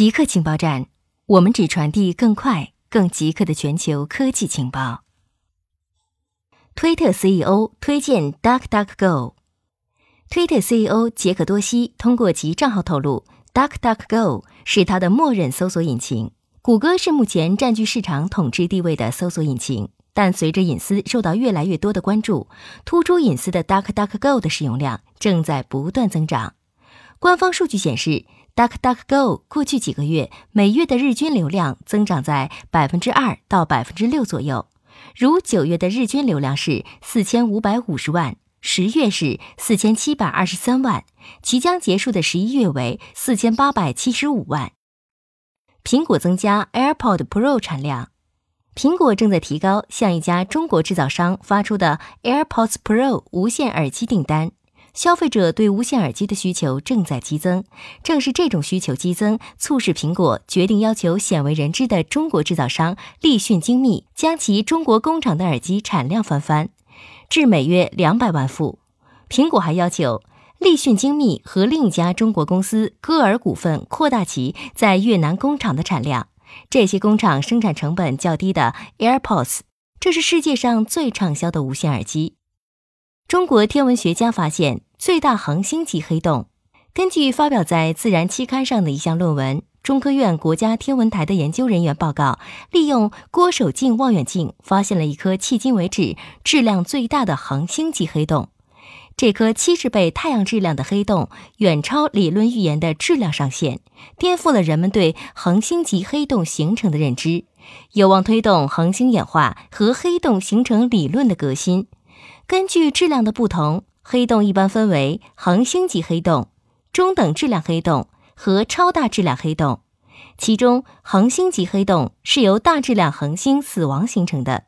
极客情报站，我们只传递更快、更极客的全球科技情报。推特 CEO 推荐 DuckDuckGo。推特 CEO 杰克多西通过其账号透露，DuckDuckGo 是他的默认搜索引擎。谷歌是目前占据市场统治地位的搜索引擎，但随着隐私受到越来越多的关注，突出隐私的 DuckDuckGo 的使用量正在不断增长。官方数据显示。DuckDuckGo 过去几个月每月的日均流量增长在百分之二到百分之六左右，如九月的日均流量是四千五百五十万，十月是四千七百二十三万，即将结束的十一月为四千八百七十五万。苹果增加 AirPod Pro 产量，苹果正在提高向一家中国制造商发出的 AirPods Pro 无线耳机订单。消费者对无线耳机的需求正在激增，正是这种需求激增，促使苹果决定要求鲜为人知的中国制造商立讯精密将其中国工厂的耳机产量翻番，至每月两百万副。苹果还要求立讯精密和另一家中国公司歌尔股份扩大其在越南工厂的产量。这些工厂生产成本较低的 AirPods，这是世界上最畅销的无线耳机。中国天文学家发现最大恒星级黑洞。根据发表在《自然》期刊上的一项论文，中科院国家天文台的研究人员报告，利用郭守敬望远镜发现了一颗迄今为止质量最大的恒星级黑洞。这颗七十倍太阳质量的黑洞远超理论预言的质量上限，颠覆了人们对恒星级黑洞形成的认知，有望推动恒星演化和黑洞形成理论的革新。根据质量的不同，黑洞一般分为恒星级黑洞、中等质量黑洞和超大质量黑洞。其中，恒星级黑洞是由大质量恒星死亡形成的。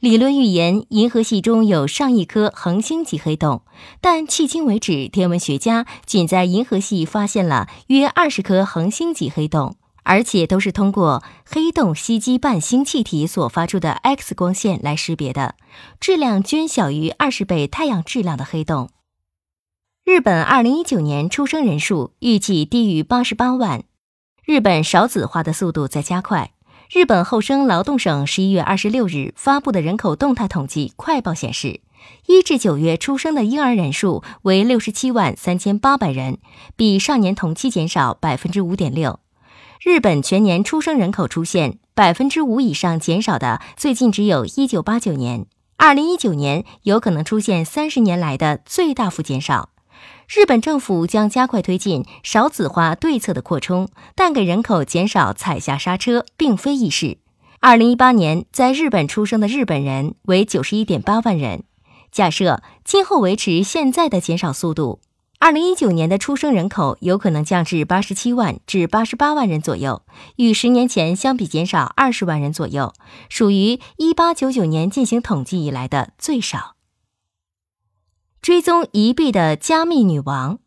理论预言银河系中有上亿颗恒星级黑洞，但迄今为止，天文学家仅在银河系发现了约二十颗恒星级黑洞。而且都是通过黑洞吸积半星气体所发出的 X 光线来识别的，质量均小于二十倍太阳质量的黑洞。日本二零一九年出生人数预计低于八十八万。日本少子化的速度在加快。日本厚生劳动省十一月二十六日发布的人口动态统计快报显示，一至九月出生的婴儿人数为六十七万三千八百人，比上年同期减少百分之五点六。日本全年出生人口出现百分之五以上减少的，最近只有一九八九年。二零一九年有可能出现三十年来的最大幅减少。日本政府将加快推进少子化对策的扩充，但给人口减少踩下刹车并非易事。二零一八年在日本出生的日本人为九十一点八万人。假设今后维持现在的减少速度。二零一九年的出生人口有可能降至八十七万至八十八万人左右，与十年前相比减少二十万人左右，属于一八九九年进行统计以来的最少。追踪一币的加密女王，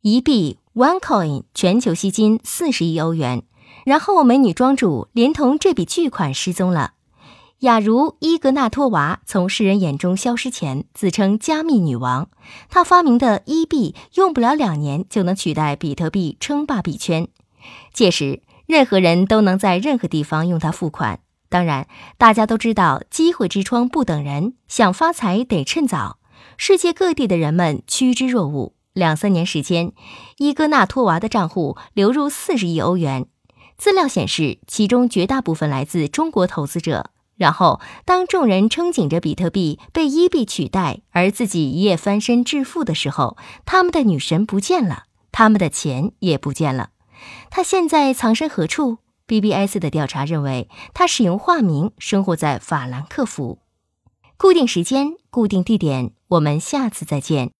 一币 OneCoin 全球吸金四十亿欧元，然后美女庄主连同这笔巨款失踪了。雅茹伊格纳托娃从世人眼中消失前，自称加密女王。她发明的伊币用不了两年就能取代比特币称霸币圈，届时任何人都能在任何地方用它付款。当然，大家都知道机会之窗不等人，想发财得趁早。世界各地的人们趋之若鹜，两三年时间，伊格纳托娃的账户流入四十亿欧元。资料显示，其中绝大部分来自中国投资者。然后，当众人憧憬着比特币被伊币取代，而自己一夜翻身致富的时候，他们的女神不见了，他们的钱也不见了。他现在藏身何处？BBS 的调查认为，他使用化名，生活在法兰克福。固定时间，固定地点，我们下次再见。